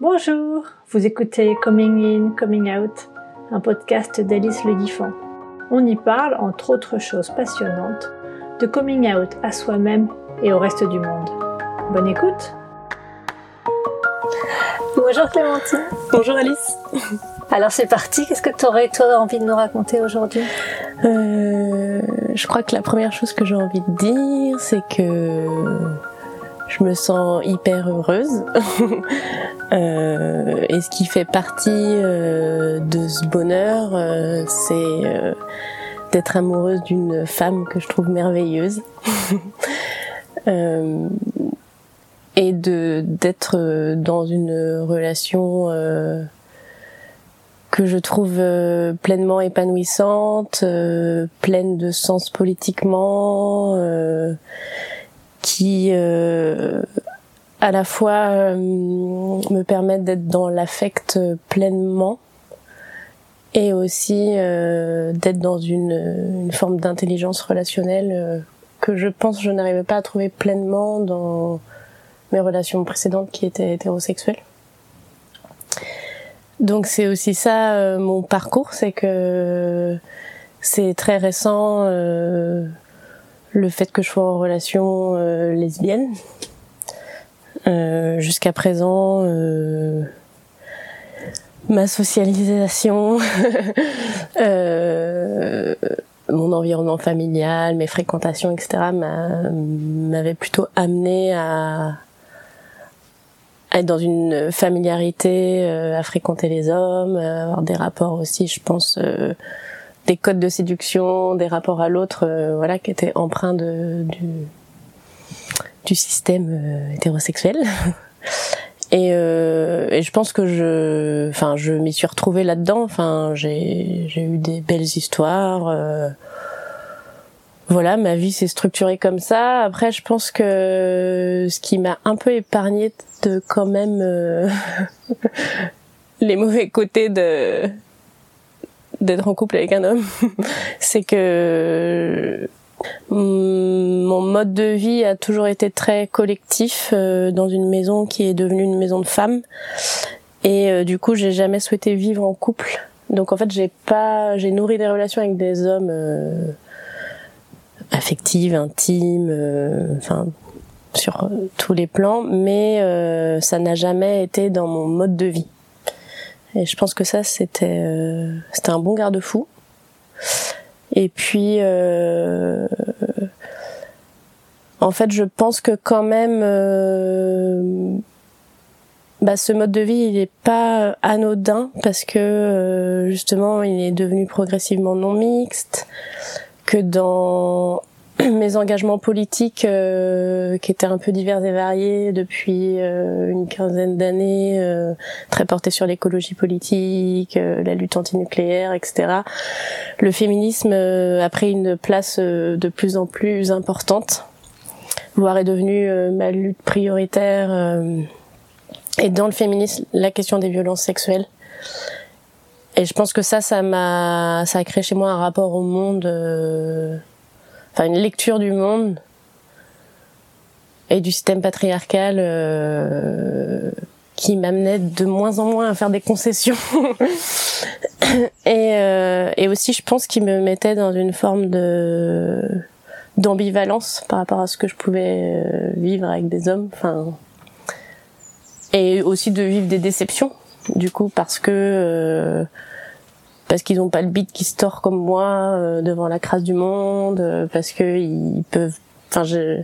Bonjour, vous écoutez Coming In, Coming Out, un podcast d'Alice Le Guiffant. On y parle, entre autres choses passionnantes, de coming out à soi-même et au reste du monde. Bonne écoute. Bonjour Clémentine. Bonjour Alice. Alors c'est parti, qu'est-ce que tu aurais toi envie de nous raconter aujourd'hui? Euh, Je crois que la première chose que j'ai envie de dire, c'est que je me sens hyper heureuse. euh, et ce qui fait partie euh, de ce bonheur, euh, c'est euh, d'être amoureuse d'une femme que je trouve merveilleuse. et de d'être dans une relation que je trouve pleinement épanouissante, pleine de sens politiquement qui euh, à la fois euh, me permettent d'être dans l'affect pleinement et aussi euh, d'être dans une, une forme d'intelligence relationnelle que je pense je n'arrivais pas à trouver pleinement dans mes relations précédentes qui étaient hétérosexuelles. Donc c'est aussi ça mon parcours, c'est que c'est très récent le fait que je sois en relation euh, lesbienne. Euh, jusqu'à présent, euh, ma socialisation, mon environnement familial, mes fréquentations, etc., m'avait plutôt amené à, être dans une familiarité, à fréquenter les hommes, à avoir des rapports aussi, je pense, des codes de séduction, des rapports à l'autre, euh, voilà, qui étaient empreints du, système euh, hétérosexuel. Et, euh, et, je pense que je, enfin, je m'y suis retrouvée là-dedans. Enfin, j'ai, eu des belles histoires. Voilà, ma vie s'est structurée comme ça. Après, je pense que ce qui m'a un peu épargné de quand même les mauvais côtés de d'être en couple avec un homme, c'est que mon mode de vie a toujours été très collectif euh, dans une maison qui est devenue une maison de femmes. Et euh, du coup j'ai jamais souhaité vivre en couple. Donc en fait j'ai pas j'ai nourri des relations avec des hommes euh, affectives intimes enfin sur tous les plans. Mais ça n'a jamais été dans mon mode de vie et je pense que ça, c'était euh, c'était un bon garde-fou. Et puis, euh, en fait, je pense que quand même, euh, bah, ce mode de vie, il n'est pas anodin parce que justement, il est devenu progressivement non mixte. Que dans mes engagements politiques euh, qui étaient un peu divers et variés depuis euh, une quinzaine d'années, euh, très portés sur l'écologie politique, la lutte antinucléaire, etc. Le féminisme a pris une place de plus en plus importante, voire est devenu ma lutte prioritaire. et dans le féminisme, la question des violences sexuelles. Et je pense que ça, ça m'a, ça a créé chez moi un rapport au monde enfin une lecture du monde et du système patriarcal euh, qui m'amenait de moins en moins à faire des concessions. Et, euh, et aussi je pense qu'il me mettait dans une forme de d'ambivalence par rapport à ce que je pouvais euh, vivre avec des hommes enfin et aussi de vivre des déceptions du coup parce que euh, parce qu'ils n'ont pas le beat qui se tord comme moi euh, devant la crasse du monde, euh, parce que ils peuvent. Enfin, je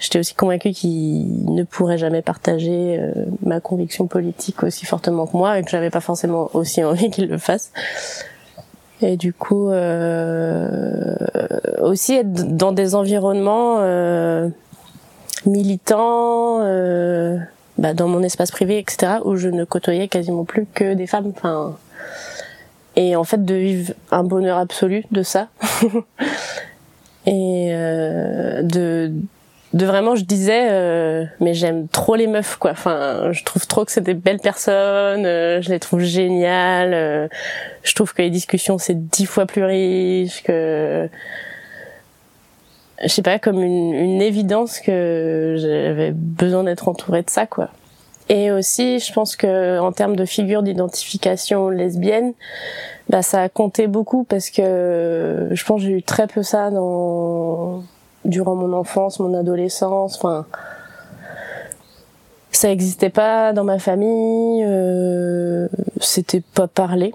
j'étais aussi convaincue qu'ils ne pourraient jamais partager euh, ma conviction politique aussi fortement que moi et que j'avais pas forcément aussi envie qu'ils le fassent. Et du coup, aussi être dans des environnements militants, bah, dans mon espace privé, etc., où je ne côtoyais quasiment plus que des femmes. Enfin, et en fait de vivre un bonheur absolu de ça. Et euh, de de vraiment je disais euh, mais j'aime trop les meufs quoi. Enfin je trouve trop que c'est des belles personnes euh, je les trouve géniales euh, je trouve que les discussions c'est dix fois plus riche que je sais pas comme une, une évidence que j'avais besoin d'être entourée de ça quoi Et aussi, je pense que en termes de figure d'identification lesbienne, bah ça a compté beaucoup parce que je pense que j'ai eu très peu ça dans durant mon enfance, mon adolescence. Enfin, ça n'existait pas dans ma famille. Euh, C'était pas parlé.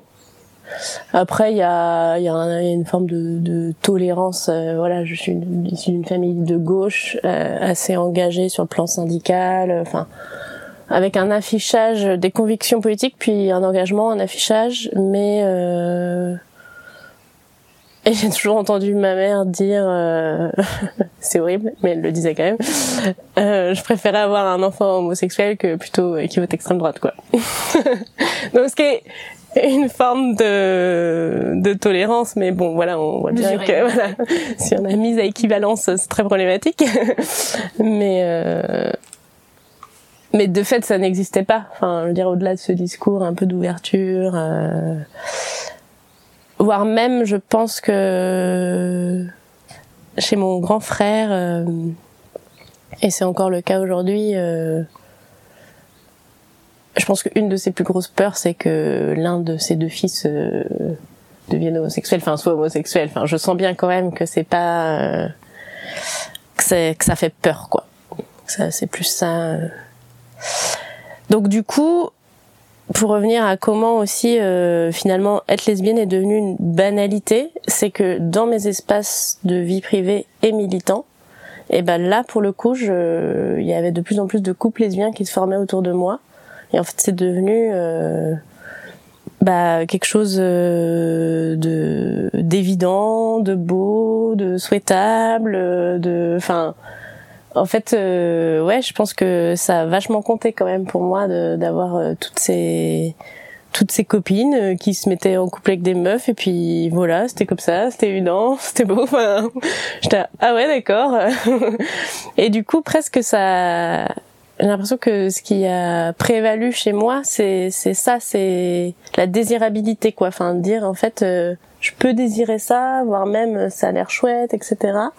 Après, il y a, y a, une forme de, de tolérance. Euh, voilà, je suis d'une famille de gauche, euh, assez engagée sur le plan syndical. Enfin, avec un affichage des convictions politiques, puis un engagement, un affichage, mais euh, et j'ai toujours entendu ma mère dire, euh... c'est horrible, mais elle le disait quand même, euh, je préférais avoir un enfant homosexuel que plutôt qui vote extrême droite, quoi. Donc ce qui est une forme de, de tolérance, mais bon, voilà, on voit bien que voilà, si on a mise à équivalence, c'est très problématique. mais euh, mais de fait, ça n'existait pas. Enfin, je veux dire, au-delà de ce discours un peu d'ouverture, euh, voire même, je pense que chez mon grand frère, euh, et c'est encore le cas aujourd'hui, euh, je pense qu'une de ses plus grosses peurs, c'est que l'un de ses deux fils euh, devienne homosexuel, enfin soit homosexuel. Enfin, je sens bien quand même que c'est pas euh, que, que ça fait peur, quoi. Ça, c'est plus ça. Donc du coup, pour revenir à comment aussi euh, finalement être lesbienne est devenu une banalité, c'est que dans mes espaces de vie privée et militant, et ben là pour le coup, il y avait de plus en plus de couples lesbiens qui se formaient autour de moi, et en fait c'est devenu euh, bah, quelque chose euh, de d'évident, de beau, de souhaitable, de, en fait, euh, ouais, je pense que ça a vachement compté quand même pour moi d'avoir euh, toutes ces toutes ces copines euh, qui se mettaient en couple avec des meufs et puis voilà, c'était comme ça, c'était évident, c'était beau. Enfin, j'étais ah ouais d'accord. et du coup, presque ça, j'ai l'impression que ce qui a prévalu chez moi, c'est c'est ça, c'est la désirabilité quoi. Enfin, dire en fait, je peux désirer ça, voire même ça a l'air chouette, etc.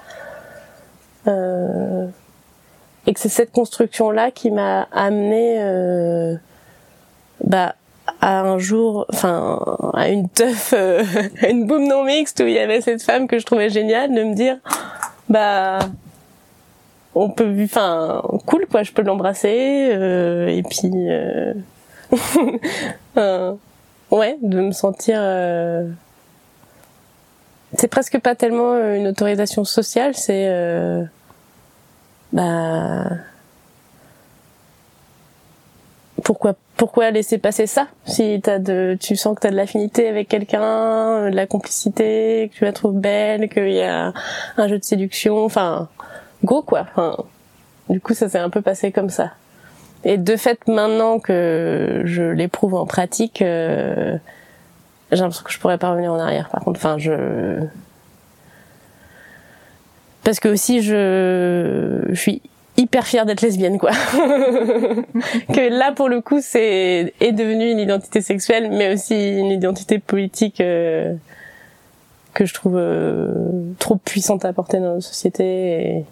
Euh, et que c'est cette construction là qui m'a amené euh, bah à un jour enfin à une teuf euh, à une boum non mixte où il y avait cette femme que je trouvais géniale de me dire bah on peut enfin cool quoi je peux l'embrasser euh, et puis euh, ouais de me sentir euh, c'est presque pas tellement une autorisation sociale c'est bah pourquoi pourquoi laisser passer ça si t'as de tu sens que t'as de l'affinité avec quelqu'un de la complicité que tu la trouves belle qu'il y a un jeu de séduction enfin go quoi enfin, du coup ça s'est un peu passé comme ça. Et de fait maintenant que je l'éprouve en pratique euh, j'ai l'impression que je pourrais pas revenir en arrière par contre. Enfin je parce que aussi je, je suis hyper fière d'être lesbienne quoi. que là pour le coup c'est est devenu une identité sexuelle mais aussi une identité politique euh, que je trouve euh, trop puissante à porter dans notre société et,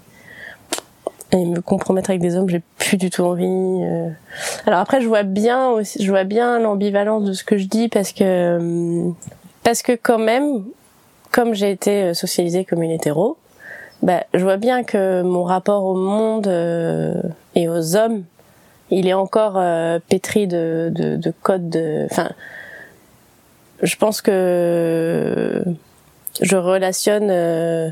et, me compromettre avec des hommes j'ai plus du tout envie. Euh. Alors après je vois bien aussi je vois bien l'ambivalence de ce que je dis parce que parce que quand même comme j'ai été socialisée comme une hétéro bah, je vois bien que mon rapport au monde euh, et aux hommes, il est encore euh, pétri de, de, de codes. De... Enfin, je pense que je relationne euh,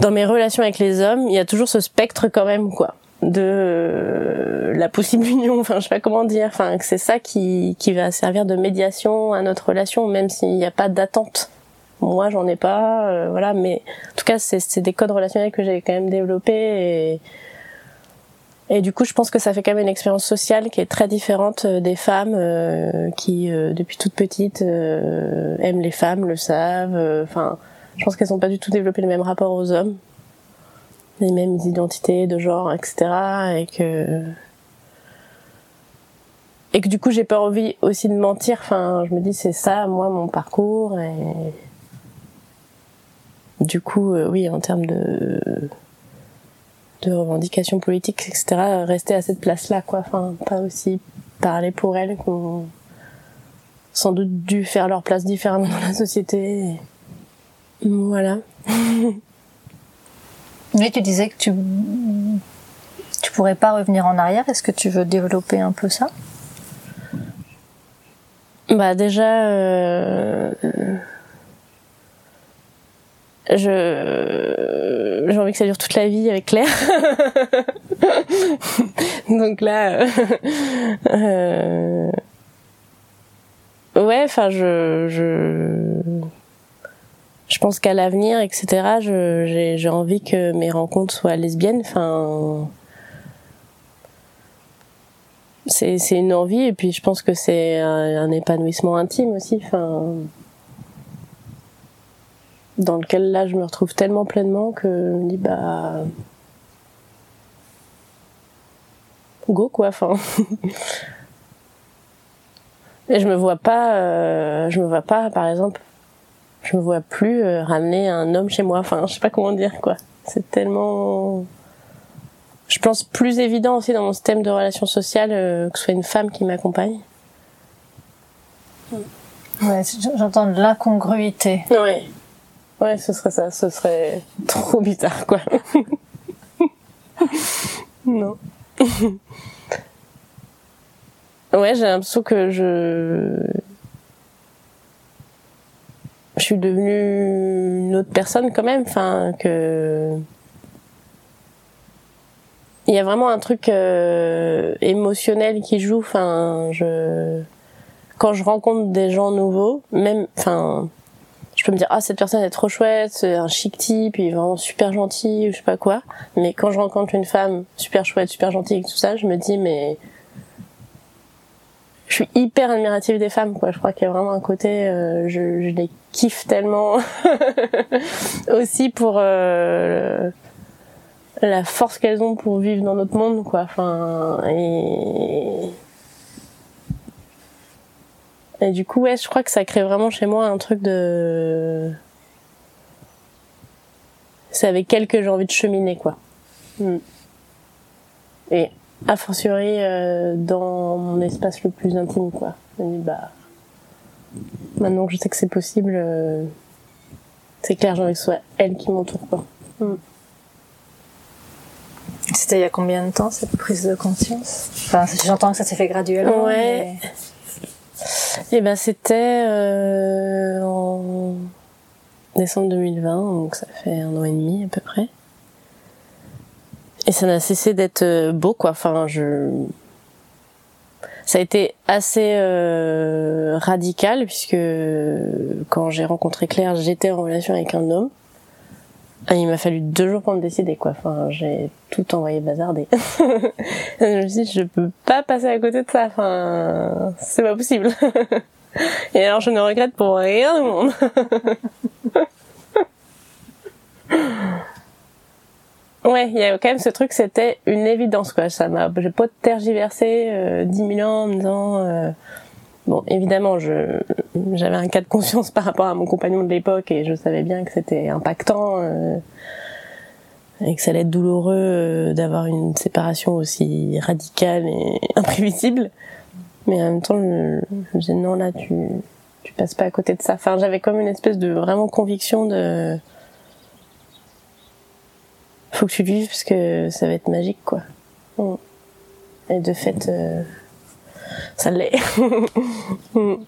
dans mes relations avec les hommes, il y a toujours ce spectre quand même, quoi, de la possible union. Enfin, je sais pas comment dire. Enfin, c'est ça qui qui va servir de médiation à notre relation, même s'il n'y a pas d'attente moi j'en ai pas euh, voilà mais en tout cas c'est des codes relationnels que j'ai quand même développés et et du coup je pense que ça fait quand même une expérience sociale qui est très différente euh, des femmes euh, qui depuis toute petite aiment les femmes le savent enfin je pense qu'elles ont pas du tout développé le même rapport aux hommes les mêmes identités de genre etc et que et que du coup j'ai pas envie aussi de mentir. Enfin je me dis c'est ça moi mon parcours et du coup, euh, oui, en termes de, de revendications politiques, etc., rester à cette place-là, quoi. Enfin, pas aussi parler pour elles qu'on sans doute dû faire leur place différemment dans la société. Voilà. Mais tu disais que tu tu pourrais pas revenir en arrière. Est-ce que tu veux développer un peu ça? Bah déjà, euh, je j'ai envie que ça dure toute la vie avec Claire. Donc là, euh, euh, ouais, enfin je je je pense qu'à l'avenir, etc. J'ai j'ai envie que mes rencontres soient lesbiennes. Enfin c'est c'est une envie et puis je pense que c'est un, un épanouissement intime aussi. Enfin dans lequel là je me retrouve tellement pleinement que je me dis bah go quoi enfin. Et je me vois pas euh, je me vois pas par exemple je me vois plus euh, ramener un homme chez moi. Enfin je sais pas comment dire quoi. C'est tellement je pense plus évident aussi dans mon système de relations sociales euh, que ce soit une femme qui m'accompagne. Ouais j'entends de l'incongruité. Ouais Ouais, ce serait ça. Ce serait trop bizarre, quoi. non. ouais, j'ai l'impression que je... Je suis devenue une autre personne quand même. Enfin, que... Il y a vraiment un truc euh, émotionnel qui joue. Enfin, je... Quand je rencontre des gens nouveaux, même... Enfin peux me dire ah cette personne est trop chouette, c'est un chic type, il est vraiment super gentil ou je sais pas quoi. Mais quand je rencontre une femme super chouette, super gentille tout ça, je me dis mais je suis hyper admirative des femmes quoi. Je crois qu'il y a vraiment un côté euh, je, je, les kiffe tellement aussi pour euh, la force qu'elles ont pour vivre dans notre monde quoi. Enfin et et du coup, ouais, je crois que ça crée vraiment chez moi un truc de. C'est avec elle que j'ai envie de cheminer, quoi. Hmm. Et a fortiori euh, dans mon espace le plus intime, quoi. Je me dis, bah. Maintenant que je sais que c'est possible, euh, c'est clair, j'ai envie que ce soit elle qui m'entoure, quoi. Hmm. C'était il y a combien de temps cette prise de conscience? Enfin, j'entends que ça s'est fait graduellement. Ouais. Eh ben c'était euh, en décembre 2020, donc ça fait un an et demi à peu près. Et ça n'a cessé d'être euh, beau, quoi. Enfin, je ça a été assez euh, radical puisque quand j'ai rencontré Claire, j'étais en relation avec un homme. Ah, il m'a fallu deux jours pour me décider, quoi. Enfin, j'ai tout envoyé bazarder. je me suis dit, je peux pas passer à côté de ça. Enfin, c'est pas possible. Et alors, je ne regrette pour rien du monde. ouais, il y a quand même ce truc, c'était une évidence, quoi. Ça m'a, j'ai pas tergiversé euh, dix mille ans en me disant, euh, Bon, évidemment, je j'avais un cas de conscience par rapport à mon compagnon de l'époque et je savais bien que c'était impactant euh, et que ça allait être douloureux euh, d'avoir une séparation aussi radicale et imprévisible. Mais en même temps, je, me disais non là, tu tu passes pas à côté de ça. Enfin, j'avais comme une espèce de vraiment conviction de faut que tu le vives parce que ça va être magique quoi. Et de fait. Euh, ça l'est.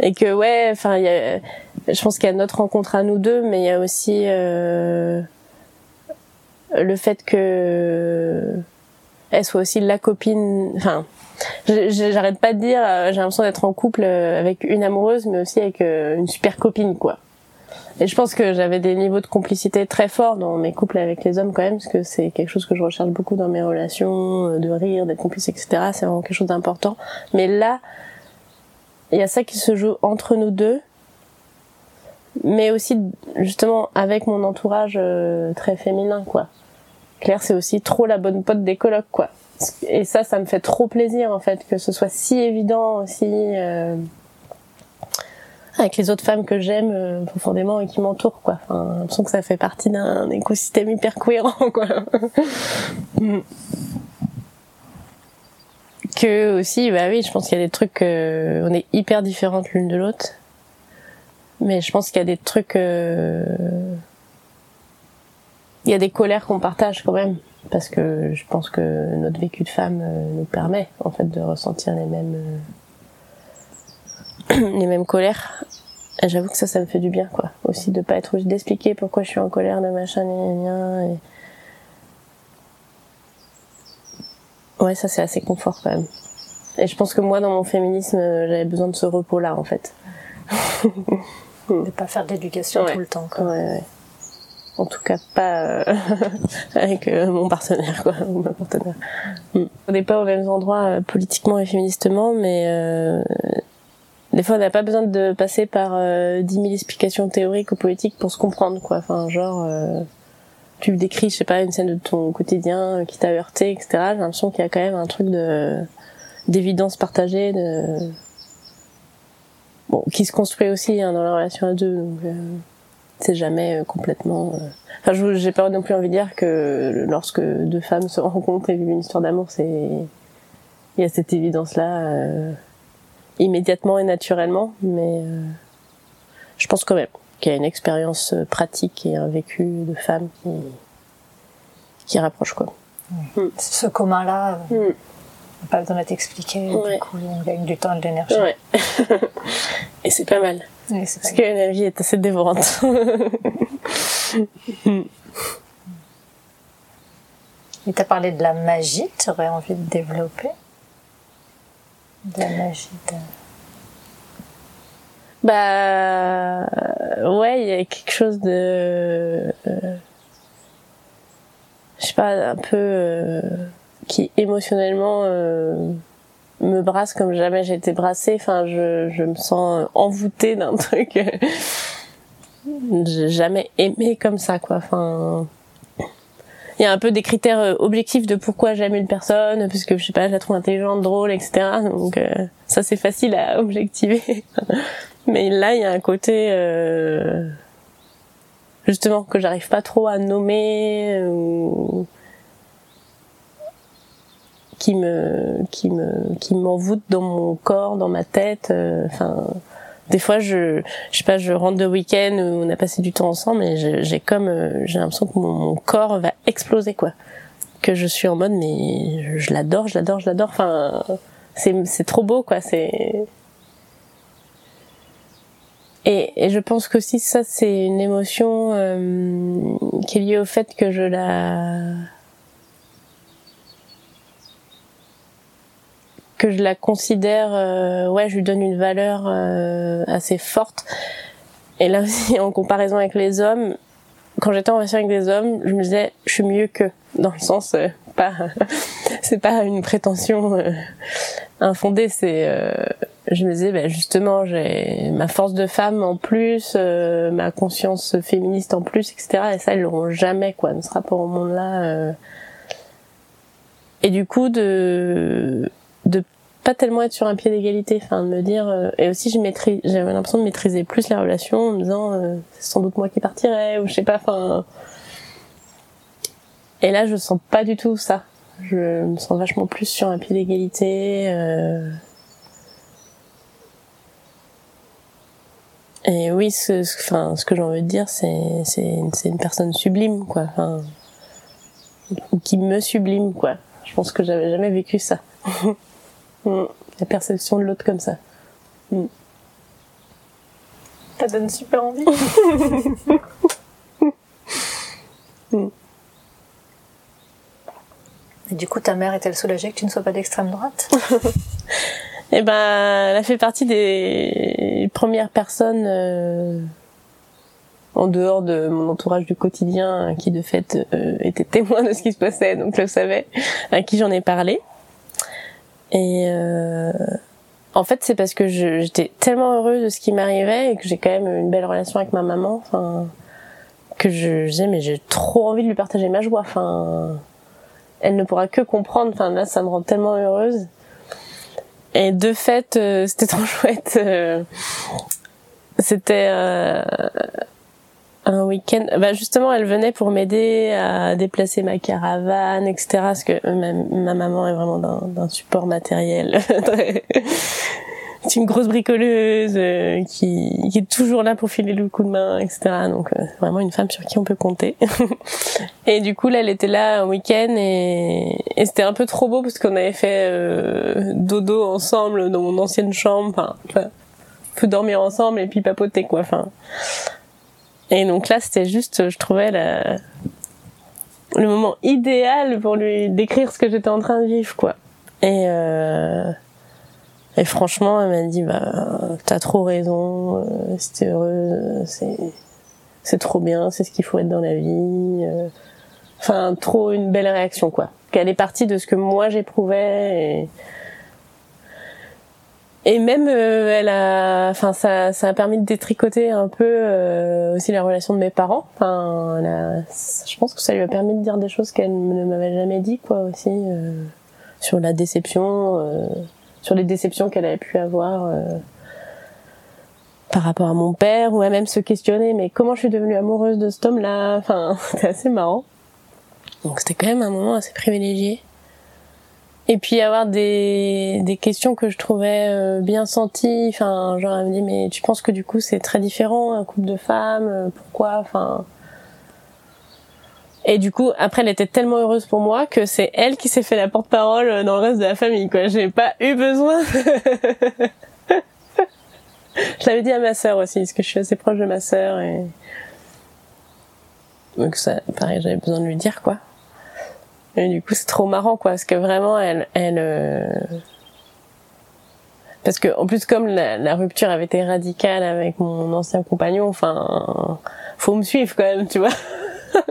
et que ouais, enfin, je pense qu'il y a notre rencontre à nous deux, mais il y a aussi euh, le fait que elle soit aussi la copine. Enfin, j'arrête pas de dire, euh, j'ai l'impression d'être en couple avec une amoureuse, mais aussi avec euh, une super copine, quoi. Et je pense que j'avais des niveaux de complicité très forts dans mes couples avec les hommes quand même, parce que c'est quelque chose que je recherche beaucoup dans mes relations, euh, de rire, d'être complice, etc. C'est vraiment quelque chose d'important. Mais là, il y a ça qui se joue entre nous deux, mais aussi justement avec mon entourage euh, très féminin, quoi. Claire, c'est aussi trop la bonne pote des colocs, quoi. Et ça, ça me fait trop plaisir en fait que ce soit si évident aussi. Euh avec les autres femmes que j'aime euh, profondément et qui m'entourent quoi. Enfin, j'ai l'impression que ça fait partie d'un écosystème hyper cohérent quoi. Que aussi, bah oui, je pense qu'il y a des trucs, euh, on est hyper différentes l'une de l'autre, mais je pense qu'il y a des trucs, euh, il y a des colères qu'on partage quand même, parce que je pense que notre vécu de femme euh, nous permet en fait de ressentir les mêmes les mêmes colères. J'avoue que ça, ça me fait du bien, quoi. Aussi de pas être obligé d'expliquer pourquoi je suis en colère, de machin, et... Ouais, ça c'est assez confort quand même. Et je pense que moi, dans mon féminisme, j'avais besoin de ce repos-là, en fait. de pas faire d'éducation tout le temps, quoi. Ouais, ouais. En tout cas, pas euh, avec euh, mon partenaire, quoi, ou ma partenaire. Mm. On n'est pas aux mêmes endroits euh, politiquement et féministement, mais des fois, on n'a pas besoin de passer par euh, 10 000 explications théoriques ou politiques pour se comprendre, quoi. Enfin, genre, euh, tu décris, je sais pas, une scène de ton quotidien qui t'a heurté, etc. J'ai l'impression qu'il y a quand même un truc de d'évidence partagée, de bon, qui se construit aussi hein, dans la relation à deux. Donc, euh, c'est jamais euh, complètement. Euh, enfin, j'ai pas non plus envie de dire que lorsque deux femmes se rencontrent et vivent une histoire d'amour, c'est il y a cette évidence là immédiatement et naturellement, mais euh, je pense quand même qu'il y a une expérience euh, pratique et un vécu de femme qui, qui rapproche quoi. Mm. Ce commun-là, euh, mm. pas besoin d'être expliqué, du coup on gagne du temps et de l'énergie. Ouais. et c'est pas mal. Parce que l'énergie est assez dévorante. Et t'as parlé de la magie, tu aurais envie de développer? De magie Bah ouais, il y a quelque chose de euh, je sais pas un peu euh, qui émotionnellement euh, me brasse comme jamais j'ai été brassée. Enfin, je, je me sens envoûtée d'un truc. j'ai jamais aimé comme ça quoi. Enfin il y a un peu des critères euh, objectifs de pourquoi j'aime une personne, parce que je sais pas, je la trouve intelligente, drôle, etc. Donc euh, ça c'est facile à objectiver. Mais là il y a un côté euh, justement que j'arrive pas trop à nommer ou qui me qui me qui m'envoûte dans mon corps, dans ma tête. Enfin des fois je je sais pas je rentre de week-end où on a passé du temps ensemble et j'ai comme euh, j'ai l'impression que mon, corps va exploser quoi. Que je suis en mode mais je, l'adore je l'adore je l'adore. Enfin c'est c'est trop beau quoi c'est et, et je pense qu'aussi ça c'est une émotion euh, qui est liée au fait que je la que je la considère, euh, ouais, je lui donne une valeur euh, assez forte. Et là aussi, en comparaison avec les hommes, quand j'étais en relation avec des hommes, je me disais, je suis mieux que, dans le sens, euh, pas, c'est pas une prétention infondée, c'est, je me disais, ben justement, j'ai ma force de femme en plus, ma conscience féministe en plus, etc. Et ça, ils l'auront jamais, quoi, dans ce rapport au monde-là. Et du coup, de de pas tellement être sur un pied d'égalité, enfin de me dire euh, et aussi je maîtrise, j'avais l'impression de maîtriser plus la relation en me disant euh, c'est sans doute moi qui partirais ou je sais pas, enfin et là je sens pas du tout ça, je me sens vachement plus sur un pied d'égalité. Euh... Et oui, ce, enfin, ce que j'ai envie de dire, c'est c'est c'est une personne sublime, quoi. Enfin, qui me sublime, quoi. Je pense que j'avais jamais vécu ça. Mm. La perception de l'autre comme ça. Mm. Ça donne super envie. Mm. Et du coup, ta mère est-elle soulagée que tu ne sois pas d'extrême droite? Eh ben, elle a fait partie des premières personnes euh, en dehors de mon entourage du quotidien qui de fait euh, était témoin de ce qui se passait, donc je le savais, à qui j'en ai parlé. Et euh, en fait, c'est parce que j'étais tellement heureuse de ce qui m'arrivait et que j'ai quand même une belle relation avec ma maman. Enfin, que je, disais mais j'ai trop envie de lui partager ma joie. Enfin, elle ne pourra que comprendre. Enfin là, ça me rend tellement heureuse. Et de fait, euh, c'était trop chouette. Euh, c'était euh, un week-end. Bah justement, elle venait pour m'aider à déplacer ma caravane, etc. Parce que ma, ma maman est vraiment d'un support matériel. c'est une grosse bricoleuse euh, qui, est toujours là pour filer le coup de main, etc. Donc euh, vraiment une femme sur qui on peut compter. et du coup là, elle était là un week-end et, et c'était un peu trop beau parce qu'on avait fait euh, dodo ensemble dans mon ancienne chambre. Enfin, on peut dormir ensemble et puis papoter quoi. Enfin. Et donc là, c'était juste, je trouvais la... le moment idéal pour lui décrire ce que j'étais en train de vivre quoi. Et euh et franchement, elle m'a dit, bah, t'as trop raison, euh, si t'es heureuse, c'est, c'est trop bien, c'est ce qu'il faut être dans la vie. Euh. Enfin, trop une belle réaction, quoi. Qu'elle est partie de ce que moi j'éprouvais et, et même euh, elle a enfin ça ça a permis de détricoter un peu euh, aussi la relation de mes parents enfin je pense que ça lui a permis de dire des choses qu'elle ne m'avait jamais dit quoi aussi euh, sur la déception sur les déceptions qu'elle avait pu avoir euh, par rapport à mon père, ou à même se questionner, mais comment je suis devenue amoureuse de cet homme-là? Enfin, c'était assez marrant. Donc c'était quand même un moment assez privilégié. Et puis avoir des, des questions que je trouvais euh, bien senties. Enfin, genre elle me dit mais tu penses que du coup c'est très différent un couple de femmes euh, Pourquoi? Enfin, et du coup, après, elle était tellement heureuse pour moi que c'est elle qui s'est fait la porte-parole dans le reste de la famille, quoi. J'ai pas eu besoin. je l'avais dit à ma sœur aussi, parce que je suis assez proche de ma sœur et donc ça, pareil, j'avais besoin de lui dire, quoi. Et du coup, c'est trop marrant, quoi, parce que vraiment, elle, elle, euh, parce que en plus, comme la, rupture avait été radicale avec mon ancien compagnon, enfin, faut me suivre quand même, tu vois.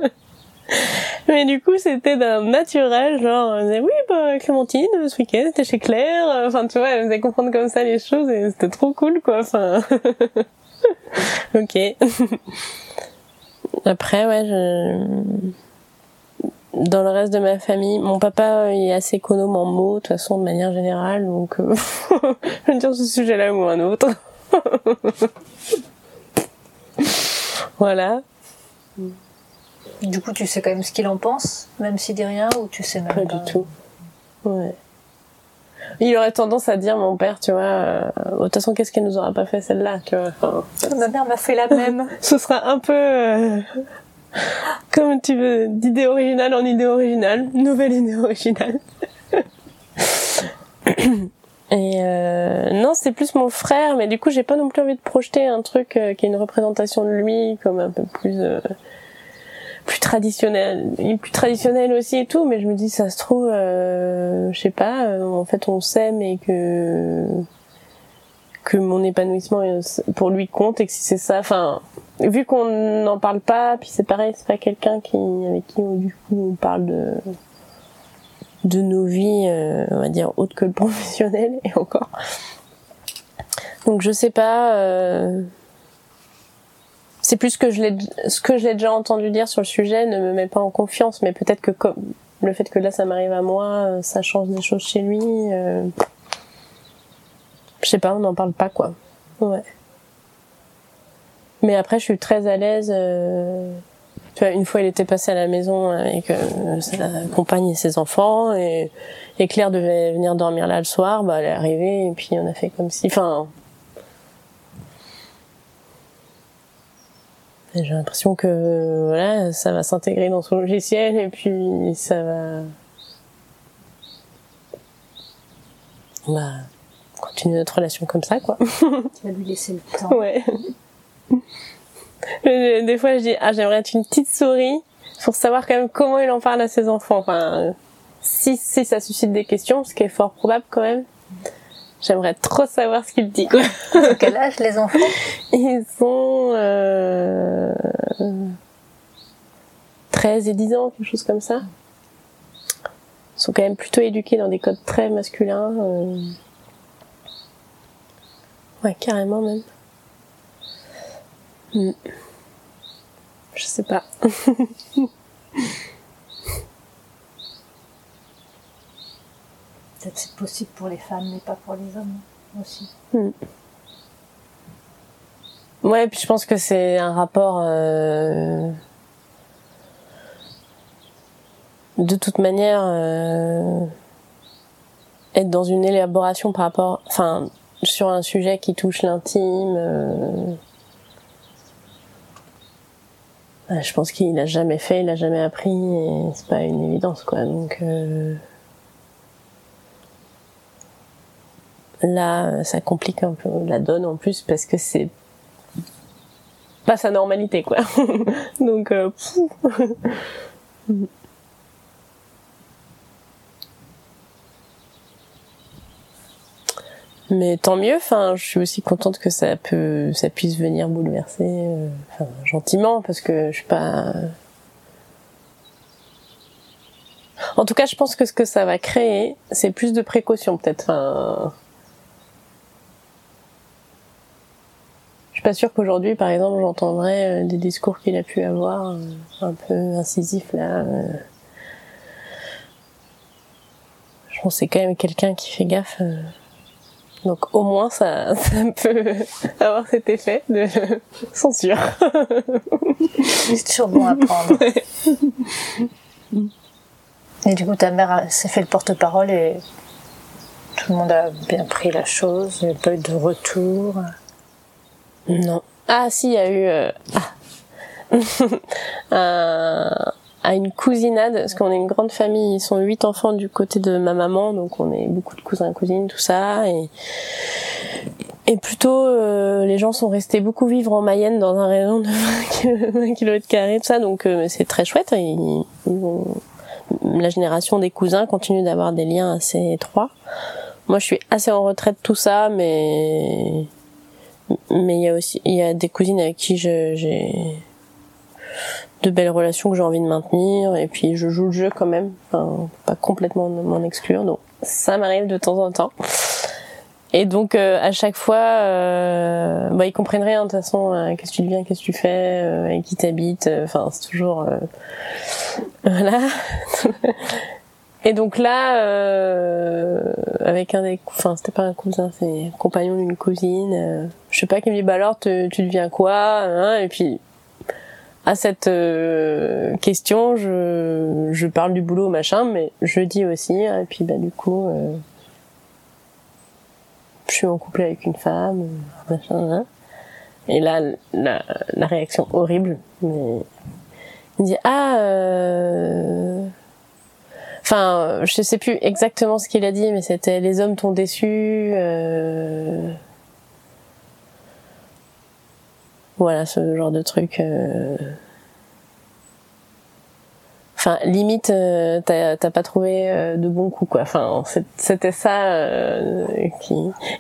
Mais du coup, c'était d'un naturel, genre, elle disait, oui, bah, Clémentine, ce week-end, c'était chez Claire. Enfin, tu vois, elle faisait comprendre comme ça les choses et c'était trop cool, quoi. Enfin, ok. Après, ouais, je... Dans le reste de ma famille, mon papa est assez économe en mots, de toute façon, de manière générale, donc euh, je vais dire ce sujet-là ou un autre. voilà. Du coup, tu sais quand même ce qu'il en pense, même s'il dit rien, ou tu sais même pas, pas? du tout. Ouais. Il aurait tendance à dire, mon père, tu vois, euh, de toute façon, qu'est-ce qu'elle nous aura pas fait celle-là, tu vois. Enfin, Ma mère m'a fait la même. Ce sera un peu, euh, comme tu veux, d'idée originale en idée originale, nouvelle idée originale. Et euh, non, c'est plus mon frère, mais du coup, j'ai pas non plus envie de projeter un truc euh, qui est une représentation de lui, comme un peu plus euh, plus traditionnel, plus traditionnel aussi et tout, mais je me dis ça se trouve, euh, je sais pas, euh, en fait on s'aime et que mon épanouissement euh, pour lui compte et que si c'est ça, enfin vu qu'on n'en parle pas, puis c'est pareil, c'est pas quelqu'un qui avec qui on, du coup on parle de nos vies, euh, on va dire autres que le professionnel et encore. Donc je sais pas. Euh, c'est plus que je l'ai, ce que j'ai déjà entendu dire sur le sujet ne me met pas en confiance, mais peut-être que comme le fait que là ça m'arrive à moi, ça change des choses chez lui. Je sais pas, on n'en parle pas quoi. Ouais. Mais après, je suis très à l'aise. Euh... Tu vois, une fois, il était passé à la maison avec euh, sa compagne et ses enfants, et, et Claire devait venir dormir là le soir. Bah, elle est arrivée, et puis on a fait comme si. Enfin, J'ai l'impression que voilà, ça va s'intégrer dans son logiciel et puis ça va. Va continuer notre relation comme ça, quoi. Tu vas lui laisser le temps. Ouais. Des fois, je dis, ah, j'aimerais être une petite souris pour savoir quand même comment il en parle à ses enfants. Enfin, si, si ça suscite des questions, ce qui est fort probable quand même. J'aimerais trop savoir ce qu'il dit. Quoi. quel âge les enfants? Ils ont euh, 13 et 10 ans, quelque chose comme ça. Ils sont quand même plutôt éduqués dans des codes très masculins. Euh... Ouais, carrément même. Hmm. Je sais pas. Peut-être c'est possible pour les femmes, mais pas pour les hommes aussi. Hmm. Ouais, puis je pense que c'est un rapport. Euh, de toute manière, euh, être dans une élaboration par rapport, enfin, sur un sujet qui touche l'intime. Euh, je pense qu'il n'a jamais fait, il n'a jamais appris, et c'est pas une évidence, quoi. Donc là, ça complique un peu la donne en plus parce que c'est pas sa normalité quoi. Donc euh, Mais tant mieux, enfin, je suis aussi contente que ça peut, ça puisse venir bouleverser, euh, gentiment, parce que je suis pas. En tout cas, je pense que ce que ça va créer, c'est plus de précaution, peut-être. Enfin, suis pas sûre qu'aujourd'hui, par exemple, j'entendrais euh, des discours qu'il a pu avoir euh, un peu incisifs là. Je pense que c'est quand même quelqu'un qui fait gaffe. Donc au moins ça, ça peut avoir cet effet de censure. C'est toujours bon à prendre. Et du coup ta mère s'est fait le porte-parole et tout le monde a bien pris la chose, il n'y a pas eu de retour. Non. Ah si, il y a eu euh, ah. à une cousinade, parce qu'on est une grande famille, ils sont huit enfants du côté de ma maman, donc on est beaucoup de cousins, cousines, tout ça, et et plutôt euh, les gens sont restés beaucoup vivre en Mayenne dans un rayon de 20 km tout ça, donc euh, c'est très chouette. La génération des cousins continue d'avoir des liens assez étroits. Moi, je suis assez en retraite tout ça, mais mais il y a aussi il y a des cousines avec qui j'ai de belles relations que j'ai envie de maintenir. Et puis je joue le jeu quand même. Enfin pas complètement m'en exclure. Donc ça m'arrive de temps en temps. Et donc euh, à chaque fois euh, bah ils comprennent rien de toute façon euh, qu'est-ce que tu deviens qu'est-ce que tu fais avec qui t'habites enfin c'est toujours voilà. Et donc là, avec un des, enfin c'était pas un cousin, c'est un compagnon d'une cousine. Je sais pas qui me dit bah alors tu deviens quoi hein, Et puis à cette euh, question, je je parle du boulot machin, mais je dis aussi. Hein, et puis bah du coup, euh, je suis en couple avec une femme, machin. Hein. Et là, la, la réaction horrible, mais il dit ah. Euh, Enfin, je sais plus exactement ce qu'il a dit, mais c'était les hommes t'ont déçu. Euh... Voilà, ce genre de truc. Euh... Enfin, limite, euh, t'as pas trouvé euh, de bon coup, quoi. Enfin, c'était ça euh, qui.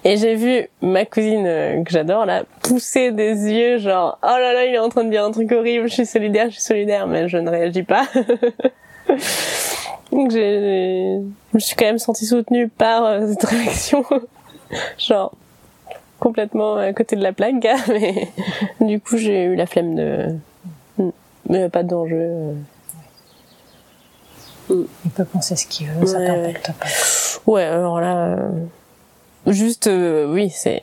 Et j'ai vu ma cousine que j'adore là pousser des yeux, genre oh là là, il est en train de dire un truc horrible. Je suis solidaire, je suis solidaire, mais je ne réagis pas. Donc je me suis quand même sentie soutenue par cette réaction. Genre, complètement à côté de la plaque, gars, mais du coup j'ai eu la flemme de... Mais pas d'enjeu. Il peut penser ce qu'il veut, ça t'impacte pas. Ouais, alors là, euh, juste, euh, oui, c'est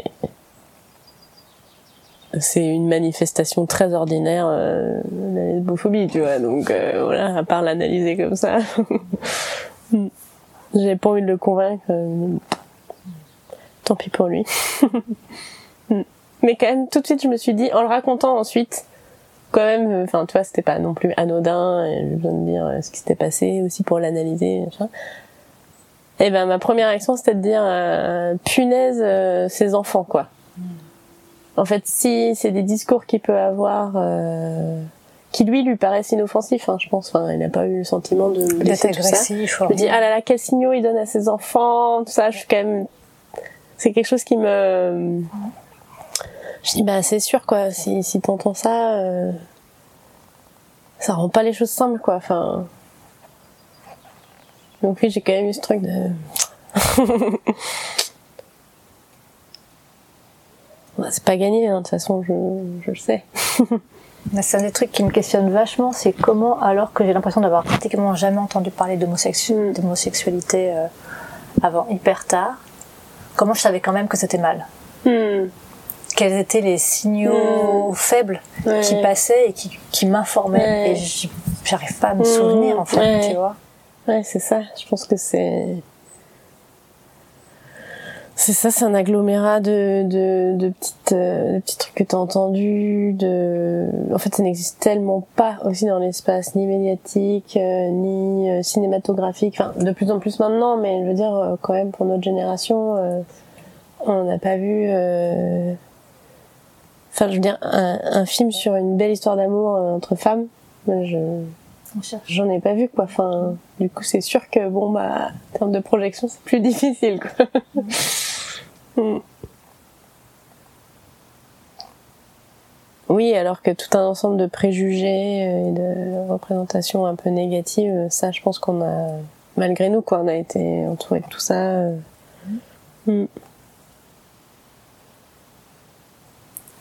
c'est une manifestation très ordinaire euh, de la lesbophobie, tu vois. Donc euh, voilà, à part l'analyser comme ça, j'ai pas envie de le convaincre. Euh, tant pis pour lui. Mais quand même, tout de suite, je me suis dit, en le racontant ensuite, quand même, enfin, tu vois, c'était pas non plus anodin. J'ai besoin de dire ce qui s'était passé aussi pour l'analyser. Et ben, ma première réaction, c'était de dire, punaise, ces enfants, quoi en fait, si c'est des discours qu'il peut avoir, euh, qui lui lui paraissent inoffensifs, hein, je pense. Enfin, il n'a pas eu le sentiment de blesser tout ça. Je me dis ah là là, quels signaux il donne à ses enfants, tout ça. Je suis quand même, c'est quelque chose qui me, je dis bah c'est sûr quoi. Si si t'entends ça, euh... ça rend pas les choses simples quoi. Enfin, donc oui, j'ai quand même eu ce truc de Bah, c'est pas gagné, hein, de toute façon, je, je le sais. c'est un des trucs qui me questionne vachement, c'est comment, alors que j'ai l'impression d'avoir pratiquement jamais entendu parler mm. d'homosexualité euh, avant hyper tard, comment je savais quand même que c'était mal. Mm. quels étaient les signaux faibles qui passaient et qui, qui m'informaient. Et j'arrive pas à me souvenir, en fait, tu vois. Ouais, c'est ça. Je pense que c'est c'est ça, c'est un agglomérat de, de, de petites, euh, de petits trucs que t'as entendus. De... En fait, ça n'existe tellement pas aussi dans l'espace, ni médiatique, euh, ni euh, cinématographique. Enfin, de plus en plus maintenant, mais je veux dire, quand même, pour notre génération, on n'a pas vu... Enfin, je veux dire, un, un, film sur une belle histoire d'amour entre femmes, je... J'en ai pas vu quoi. Enfin, du coup, c'est sûr que bon bah, en termes de projection, c'est plus difficile quoi. Hmm. Oui, alors que tout un ensemble de préjugés et de représentations un peu négatives, ça, je pense qu'on a, malgré nous, quoi, on a été entouré de tout ça. Mm.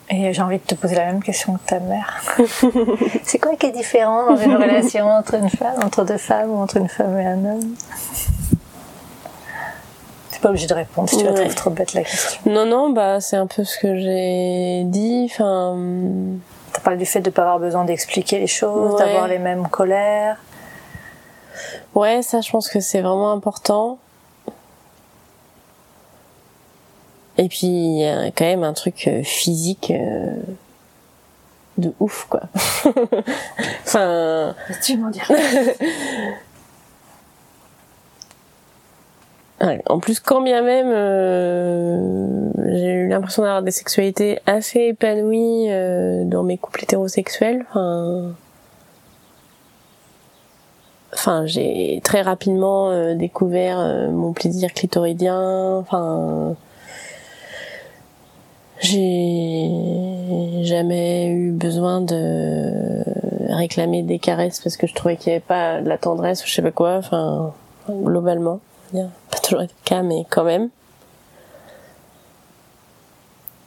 Et j'ai envie de te poser la même question que ta mère. c'est quoi qui est différent dans une relation entre une femme, entre deux femmes ou entre une femme et un homme? T'es pas obligé de répondre si tu la trouves trop bête la question. Non, non, bah c'est un peu ce que j'ai dit. Enfin. T'as parlé du fait de pas avoir besoin d'expliquer les choses, d'avoir les mêmes colères. Ouais, ça, je pense que c'est vraiment important. Et puis il y a quand même un truc euh, physique euh, de ouf quoi. enfin. Tu m'en dire. en plus, quand bien même, euh, j'ai eu l'impression d'avoir des sexualités assez épanouies dans mes couples hétérosexuels. Enfin, enfin, j'ai très rapidement découvert mon plaisir clitoridien. Enfin, j'ai jamais eu besoin de réclamer des caresses parce que je trouvais qu'il n'y avait pas de la tendresse ou je sais pas quoi. Enfin, globalement, pas toujours le cas, mais quand même.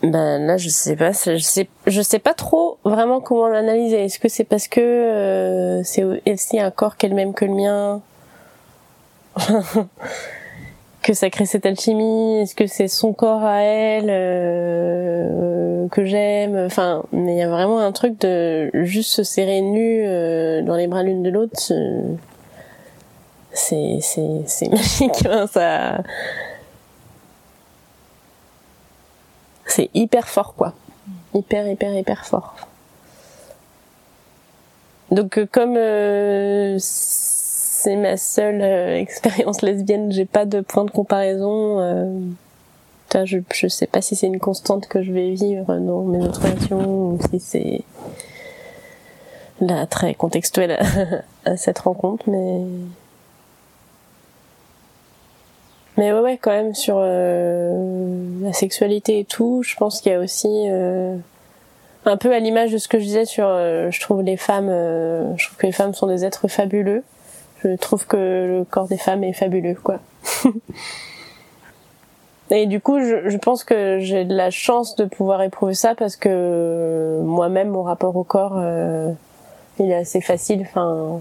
Ben là, je sais pas, je sais, je sais pas trop vraiment comment l'analyser. Est-ce que c'est parce que euh, c'est aussi un corps qu'elle même que le mien? que ça crée cette alchimie Est-ce que c'est son corps à elle euh, que j'aime Enfin, mais il y a vraiment un truc de juste se serrer nu euh, dans les bras l'une de l'autre. C'est c'est c'est magique. Hein, ça. C'est hyper fort quoi. Hyper hyper hyper fort. Donc euh, comme c'est ma seule euh, expérience lesbienne. J'ai pas de point de comparaison. Euh, je, je sais pas si c'est une constante que je vais vivre dans mes autres relations ou si c'est là très contextuel à, cette rencontre, mais mais ouais, ouais, quand même sur euh, la sexualité et tout, je pense qu'il y a aussi un peu à l'image de ce que je disais sur, je trouve les femmes, je trouve que les femmes sont des êtres fabuleux je trouve que le corps des femmes est fabuleux, quoi. Et du coup, je, je pense que j'ai de la chance de pouvoir éprouver ça parce que moi-même, mon rapport au corps, euh, il est assez facile. Enfin,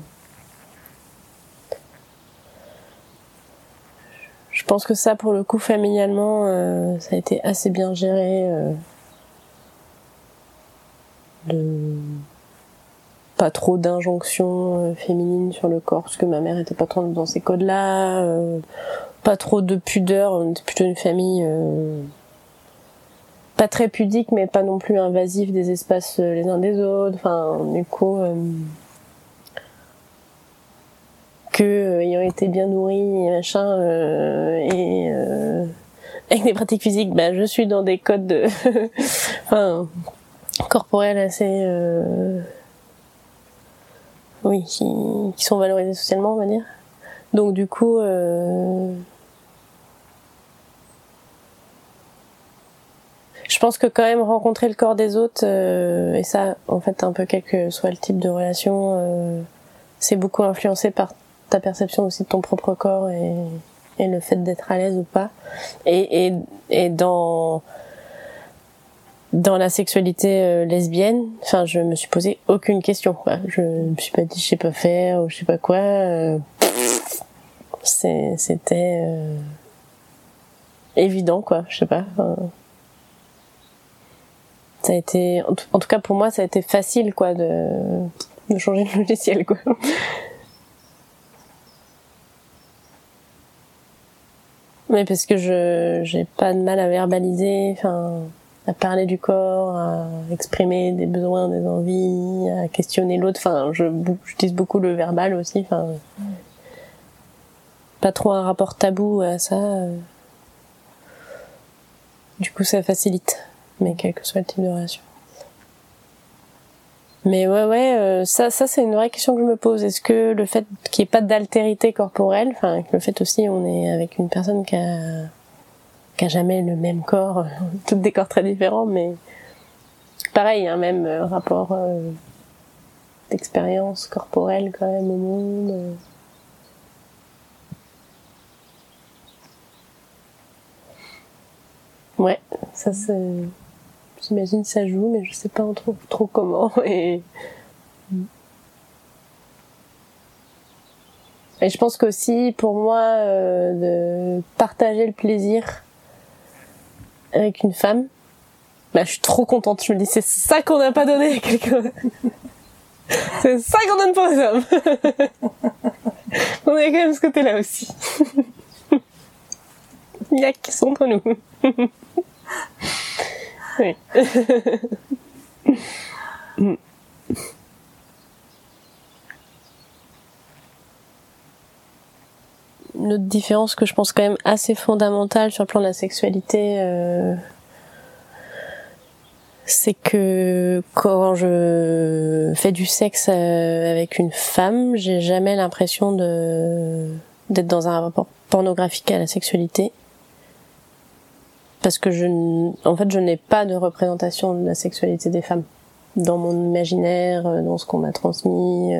je pense que ça, pour le coup, familialement, euh, ça a été assez bien géré. Euh, de pas trop d'injonctions euh, féminines sur le corps parce que ma mère était pas trop dans ces codes-là euh, pas trop de pudeur on était plutôt une famille euh, pas très pudique mais pas non plus invasive des espaces les uns des autres. Enfin du coup que ayant été bien nourrie et machin et avec des pratiques physiques bah je suis dans des codes de enfin corporels assez oui, qui, sont valorisés socialement, on va dire. Donc du coup, euh, je pense que quand même rencontrer le corps des autres, euh, et ça, en fait, un peu quel que soit le type de relation, euh, c'est beaucoup influencé par ta perception aussi de ton propre corps et, et le fait d'être à l'aise ou pas. Et, et, et dans dans la sexualité euh, lesbienne, enfin, je me suis posé aucune question. Quoi. Je me suis pas dit je sais pas faire ou je sais pas quoi. Euh, c'était euh, évident, quoi. Je sais pas. ça a été, en tout, cas pour moi, ça a été facile, quoi, de, de changer de logiciel, quoi. Oui, parce que je j'ai pas de mal à verbaliser, enfin à parler du corps, à exprimer des besoins, des envies, à questionner l'autre. Enfin, j'utilise beaucoup le verbal aussi. Enfin, pas trop un rapport tabou à ça. Du coup, ça facilite, mais quel que soit le type de relation. Mais ouais, ouais, euh, ça, ça c'est une vraie question que je me pose. Est-ce que le fait qu'il n'y ait pas d'altérité corporelle, enfin, le fait aussi on est avec une personne qui a, qui jamais le même corps, toutes des corps très différents, mais pareil, un hein, même euh, rapport euh, d'expérience corporelle quand même au monde. Ouais, ça c'est J'imagine ça joue, mais je sais pas trop, comment. Et... Et je pense qu'aussi, pour moi, euh, de partager le plaisir avec une femme, bah, je suis trop contente. Je me dis, c'est ça qu'on n'a pas donné à quelqu'un. c'est ça qu'on donne pour les hommes. On est quand même ce côté-là aussi. Il y a qui sont entre nous. Oui. Une autre différence que je pense quand même assez fondamentale sur le plan de la sexualité, euh, c'est que quand je fais du sexe euh, avec une femme, j'ai jamais l'impression de d'être dans un rapport pornographique à la sexualité parce que je, en fait, je n'ai pas de représentation de la sexualité des femmes dans mon imaginaire, euh, dans ce qu'on m'a transmis.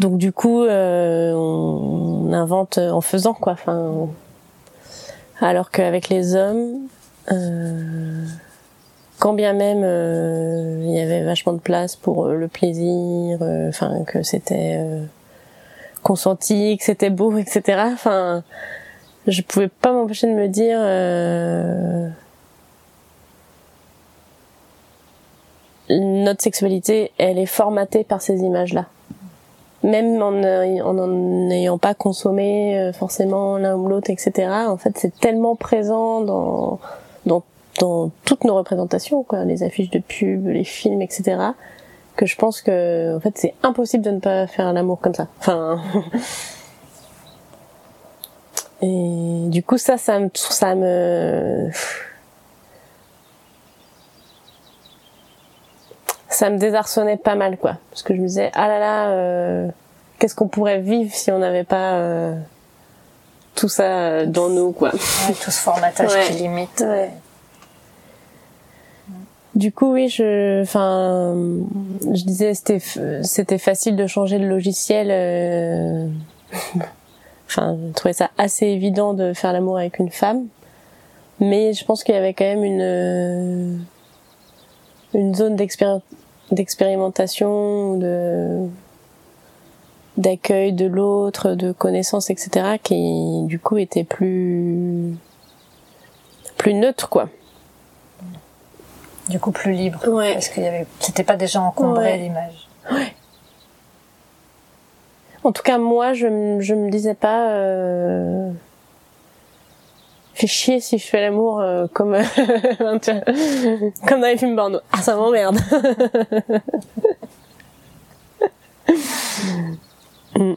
Euh. Donc du coup, euh, on invente en faisant quoi. Enfin, alors qu'avec les hommes, quand bien même il y avait vachement de place pour le plaisir, enfin que c'était consenti, que c'était beau, etc. Enfin, je pouvais pas m'empêcher de me dire euh, notre sexualité elle est formatée par ces images là même en en n'ayant pas consommé euh, forcément l'un ou l'autre etc en fait c'est tellement présent dans dans dans toutes nos représentations quoi les affiches de pub les films etc que je pense que en fait c'est impossible de ne pas faire l'amour comme ça. Enfin Et du coup, ça, ça me, ça me, ça me désarçonnait pas mal, quoi. Parce que je me disais, ah là là, euh, qu'est-ce qu'on pourrait vivre si on n'avait pas euh, tout ça dans nous, quoi. Ouais, tout ce formatage qui limite. Ouais. Du coup, oui, je, enfin, je disais, c'était, c'était facile de changer le logiciel. Euh, enfin, je trouvais ça assez évident de faire l'amour avec une femme. Mais je pense qu'il y avait quand même une, euh, une zone d'expérimentation, de, d'accueil de l'autre, de connaissance, etc., qui du coup était plus, plus neutre, quoi. Du coup, plus libre. Ouais. Parce qu'il y avait, c'était pas déjà encombré l'image. Ouais. En tout cas, moi, je, je me disais pas. Euh... Fais chier si je fais l'amour euh, comme comme dans les films Borno. Ah, ça m'emmerde. mm.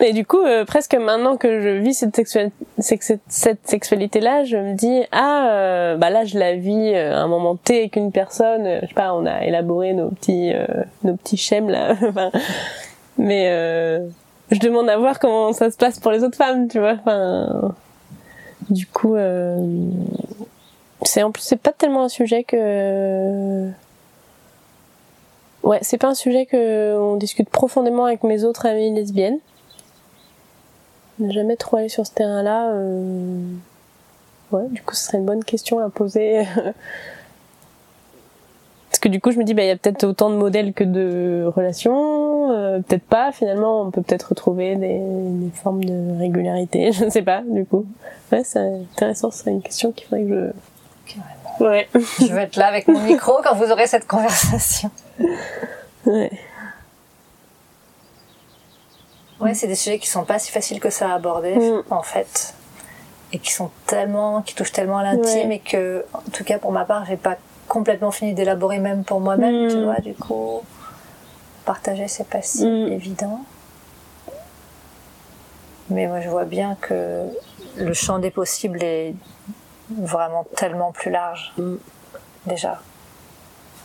Et du coup, euh, presque maintenant que je vis cette, sexualité-là, je me dis ah euh, bah là je la vis à un moment T avec une personne. je sais pas, on a élaboré nos petits nos petits schèmes là. mais je demande à voir comment ça se passe pour les autres femmes, tu vois. Enfin, du coup, c'est en plus c'est pas tellement un sujet que ouais, c'est pas un sujet que on discute profondément avec mes autres amies lesbiennes jamais trop allé sur ce terrain-là. Euh... Ouais, du coup, ce serait une bonne question à poser. Parce que du coup, je me dis, bah, il y a peut-être autant de modèles que de relations. Euh, peut-être pas. Finalement, on peut peut-être retrouver des, des, formes de régularité. Je ne sais pas, du coup. Ouais, c'est intéressant. C'est une question qu'il faudrait que je Ouais. Je vais être là avec mon micro quand vous aurez cette conversation. Ouais. Ouais, c'est des sujets qui sont pas si faciles que ça à aborder, Mm. en fait. Et qui sont tellement, qui touchent tellement à l'intime Ouais. et que, en tout cas, pour ma part, j'ai pas complètement fini d'élaborer même pour moi-même, Mm. tu vois, du coup. Partager, c'est pas si Mm. évident. Mais moi, je vois bien que le champ des possibles est vraiment tellement plus large, Mm. déjà.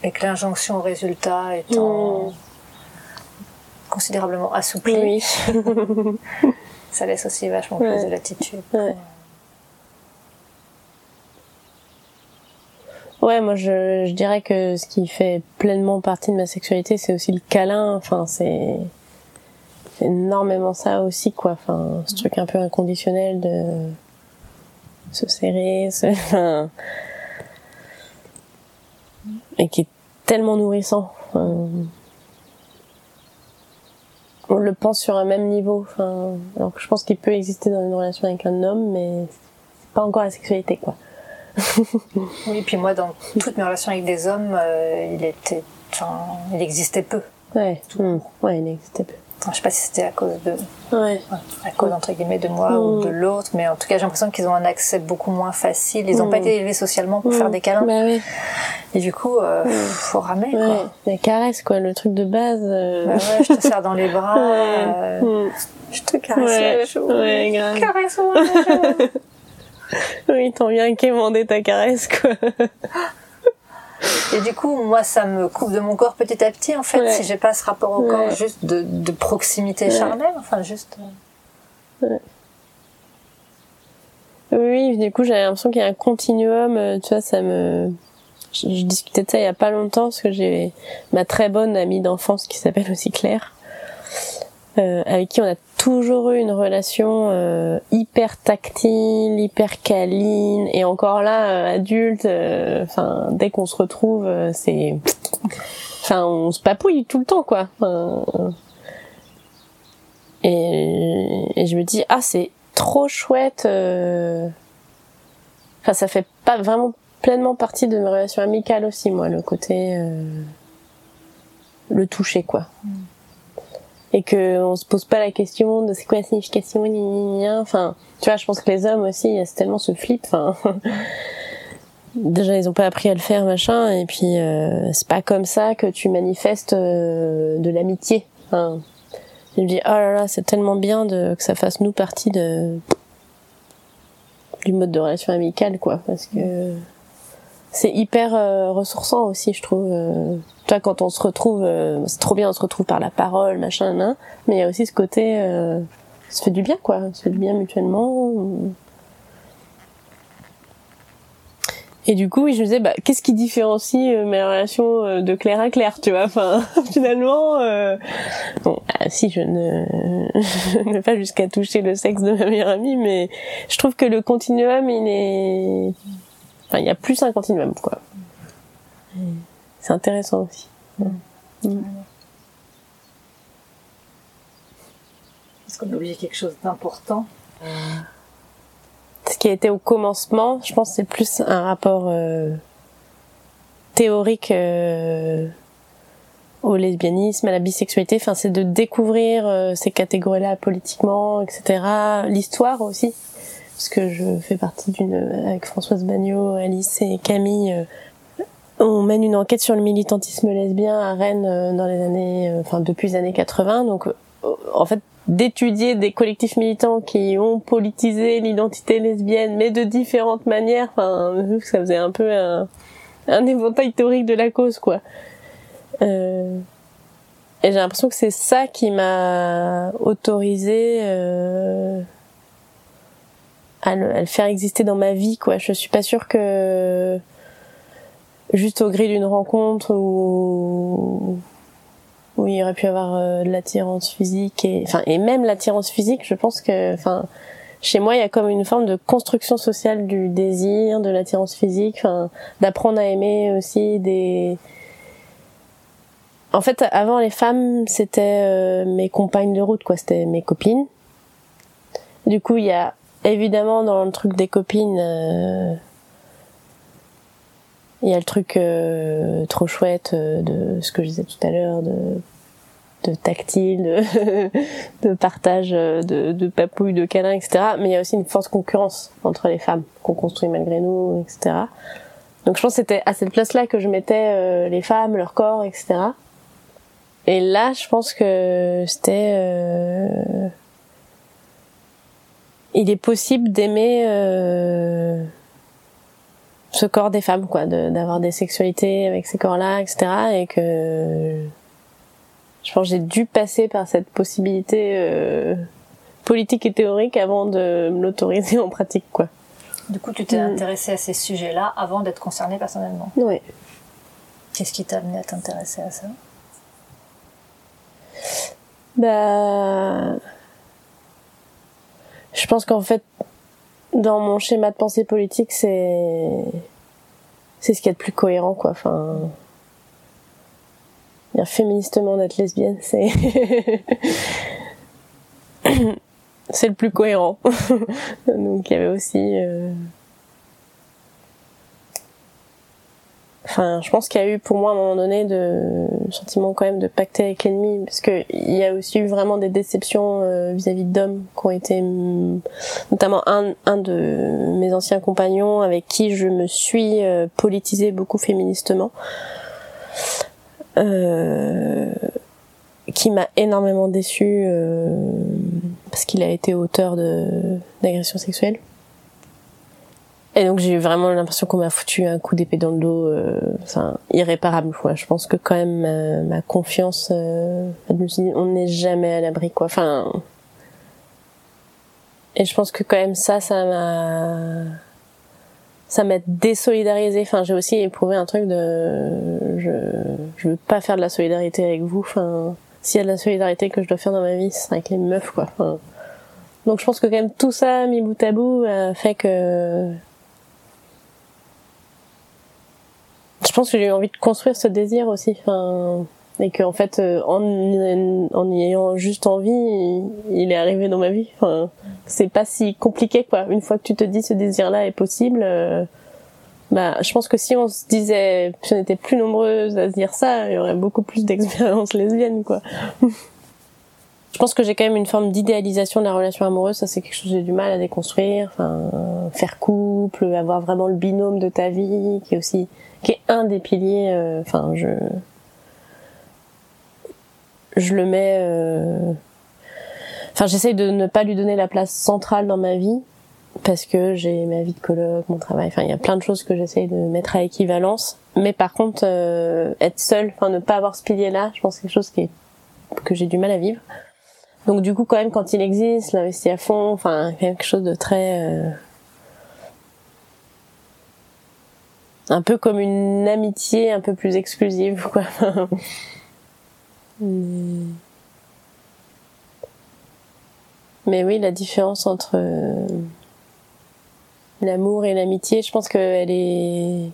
Et que l'injonction au résultat étant Mm. considérablement assouplie, Oui. ça laisse aussi vachement Ouais. plus de latitude. Ouais. Ouais, moi je, dirais que ce qui fait pleinement partie de ma sexualité, c'est aussi le câlin. Enfin, c'est énormément ça aussi, quoi. Enfin, ce truc un peu inconditionnel de se serrer, se... enfin, et qui est tellement nourrissant. On le pense sur un même niveau. Enfin, alors que je pense qu'il peut exister dans une relation avec un homme, mais pas encore la sexualité, quoi. Oui, puis moi, dans toutes mes relations avec des hommes, euh, il était, il existait peu. Ouais, hmm, ouais, il existait peu. Enfin, je sais pas si c'était à cause de, Ouais, à cause entre guillemets de moi ou Mm. de l'autre, mais en tout cas, j'ai l'impression qu'ils ont un accès beaucoup moins facile. Ils n'ont Mm. pas été élevés socialement pour faire des câlins, Bah oui, et du coup, euh, faut ramer ouais, quoi. la caresse, quoi, le truc de base. euh, Bah ouais, je te serre dans les bras, euh, hmm, je te caresse Ouais, joues. ouais, grave. Caresse-moi. Oui, t'en viens quémander ta caresse, quoi. Et du coup, moi, ça me coupe de mon corps petit à petit, en fait, Ouais. si j'ai pas ce rapport au corps juste de, de proximité Ouais. charnelle, enfin, juste. euh, Oui, du coup, j'ai l'impression qu'il y a un continuum, euh, tu vois, ça me... Je, je discutais de ça il y a pas longtemps, parce que j'ai ma très bonne amie d'enfance qui s'appelle aussi Claire, euh, avec qui on a toujours eu une relation euh, hyper tactile, hyper câline, et encore là, euh, adulte, euh, dès qu'on se retrouve, euh, c'est... Enfin, on se papouille tout le temps, quoi. Et, et je me dis, ah, c'est trop chouette. Enfin, ça fait pas vraiment pleinement partie de mes relations amicales aussi, moi, le côté le toucher, quoi. Et que on se pose pas la question de c'est quoi la signification, gna, gna. enfin, tu vois, je pense que les hommes aussi, il y a tellement ce flip, enfin. Déjà, ils ont pas appris à le faire, machin, et puis euh, c'est pas comme ça que tu manifestes euh, de l'amitié. Enfin, je me dis, oh là là, c'est tellement bien que ça fasse nous partie de du mode de relation amicale, quoi, parce que c'est hyper euh, ressourçant aussi, je trouve. Euh, toi, quand on se retrouve, euh, c'est trop bien, on se retrouve par la parole, machin, nan, mais il y a aussi ce côté, euh, ça fait du bien, quoi, ça fait du bien mutuellement. Et du coup, oui, je me disais, bah, qu'est-ce qui différencie euh, mes relations euh, de Claire à Claire, tu vois? Enfin, finalement, euh... bon, ah, si je ne, je ne vais pas jusqu'à toucher le sexe de ma meilleure amie, mais je trouve que le continuum, il est, enfin, il y a plus un continuum, quoi. C'est intéressant aussi. Est-ce qu'on a oublié quelque chose d'important Ce qui a été au commencement, je pense, que c'est plus un rapport euh, théorique euh, au lesbianisme, à la bisexualité. Enfin, c'est de découvrir euh, ces catégories-là politiquement, etc. L'histoire aussi, parce que je fais partie d'une avec Françoise Bagnot, Alice et Camille. euh, on mène une enquête sur le militantisme lesbien à Rennes euh, dans les années, euh, enfin depuis les années 80. Donc, en fait, d'étudier des collectifs militants qui ont politisé l'identité lesbienne, mais de différentes manières. Enfin, ça faisait un peu un, un éventail théorique de la cause, quoi. Euh, et j'ai l'impression que c'est ça qui m'a autorisé euh, à, le, à le faire exister dans ma vie, quoi. Je suis pas sûre que juste au gré d'une rencontre ou où il aurait pu avoir euh, de l'attirance physique et enfin et même l'attirance physique je pense que enfin chez moi il y a comme une forme de construction sociale du désir de l'attirance physique enfin d'apprendre à aimer aussi des en fait avant les femmes c'était euh, mes compagnes de route quoi c'était mes copines du coup il y a évidemment dans le truc des copines euh, Il y a le truc euh, trop chouette euh, de ce que je disais tout à l'heure, de, de tactile, de, de partage euh, de, de papouilles, de câlins, etc. Mais il y a aussi une forte concurrence entre les femmes qu'on construit malgré nous, etc. Donc je pense que c'était à cette place-là que je mettais les femmes, leur corps, etc. Et là, je pense que c'était... Il est possible d'aimer... Euh ce corps des femmes, quoi, d'avoir des sexualités avec ces corps-là, etc. Et que je pense que j'ai dû passer par cette possibilité euh, politique et théorique avant de me l'autoriser en pratique, quoi. Du coup, tu t'es mm. intéressée à ces sujets-là avant d'être concernée personnellement. Oui. Qu'est-ce qui t'a amené à t'intéresser à ça? Bah, je pense qu'en fait, dans mon schéma de pensée politique, c'est c'est ce qu'il y a de plus cohérent, quoi. Enfin, dire féministement d'être lesbienne, c'est c'est le plus cohérent. Donc il y avait aussi euh, Enfin, je pense qu'il y a eu pour moi à un moment donné de sentiment quand même de pacter avec l'ennemi, parce que il y a aussi eu vraiment des déceptions euh, vis-à-vis d'hommes qui ont été, mm, notamment un, un de mes anciens compagnons avec qui je me suis euh, politisée beaucoup féministement, euh, qui m'a énormément déçue euh, parce qu'il a été auteur d'agressions sexuelles. Et donc j'ai vraiment l'impression qu'on m'a foutu un coup d'épée dans le dos, euh, irréparable. Quoi. Je pense que quand même ma, confiance, euh, on n'est jamais à l'abri, quoi. Enfin, et je pense que quand même ça, ça m'a, ça m'a désolidarisé. Enfin, j'ai aussi éprouvé un truc de, je, je veux pas faire de la solidarité avec vous. Enfin, s'il y a de la solidarité que je dois faire dans ma vie, c'est avec les meufs, quoi. Enfin, donc je pense que quand même tout ça mis bout à bout euh, fait que je pense que j'ai eu envie de construire ce désir aussi. Enfin, et qu'en fait, euh, en, en y ayant juste envie, il, est arrivé dans ma vie. Enfin, c'est pas si compliqué, quoi. Une fois que tu te dis ce désir-là est possible, euh, bah, je pense que si on se disait, si on était plus nombreuses à se dire ça, il y aurait beaucoup plus d'expériences lesbiennes, quoi. je pense que j'ai quand même une forme d'idéalisation de la relation amoureuse. Ça, c'est quelque chose que j'ai du mal à déconstruire. Enfin, faire couple, avoir vraiment le binôme de ta vie, qui est aussi qui est un des piliers. Euh, enfin, je je le mets. Euh, enfin, j'essaye de ne pas lui donner la place centrale dans ma vie parce que j'ai ma vie de coloc, mon travail. Enfin, il y a plein de choses que j'essaye de mettre à équivalence. Mais par contre, euh, être seule, enfin, ne pas avoir ce pilier-là, je pense que c'est quelque chose qui est, que j'ai du mal à vivre. Donc du coup, quand même, quand il existe, l'investir à fond. Enfin, quelque chose de très un peu comme une amitié un peu plus exclusive quoi. Mais oui, la différence entre euh, l'amour et l'amitié, je pense qu'elle est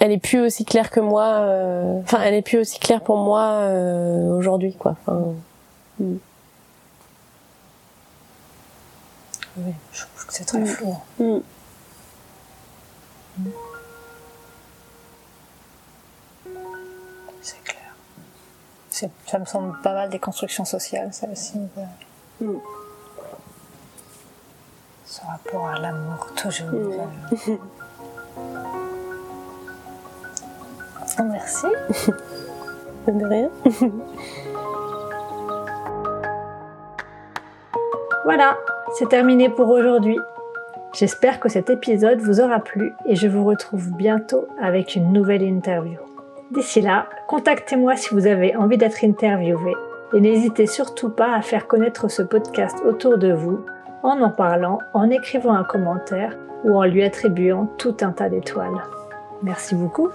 elle est plus aussi claire que moi euh, enfin elle est plus aussi claire pour moi euh, aujourd'hui quoi. Enfin, hmm. Oui, je trouve que c'est très mm. flou. Mm. C'est clair. Ça me semble pas mal des constructions sociales, ça aussi. Mm. Ce rapport à l'amour, toujours. Oh, merci. De rien. voilà, c'est terminé pour aujourd'hui. J'espère que cet épisode vous aura plu et je vous retrouve bientôt avec une nouvelle interview. D'ici là, contactez-moi si vous avez envie d'être interviewé et n'hésitez surtout pas à faire connaître ce podcast autour de vous en en parlant, en écrivant un commentaire ou en lui attribuant tout un tas d'étoiles. Merci beaucoup.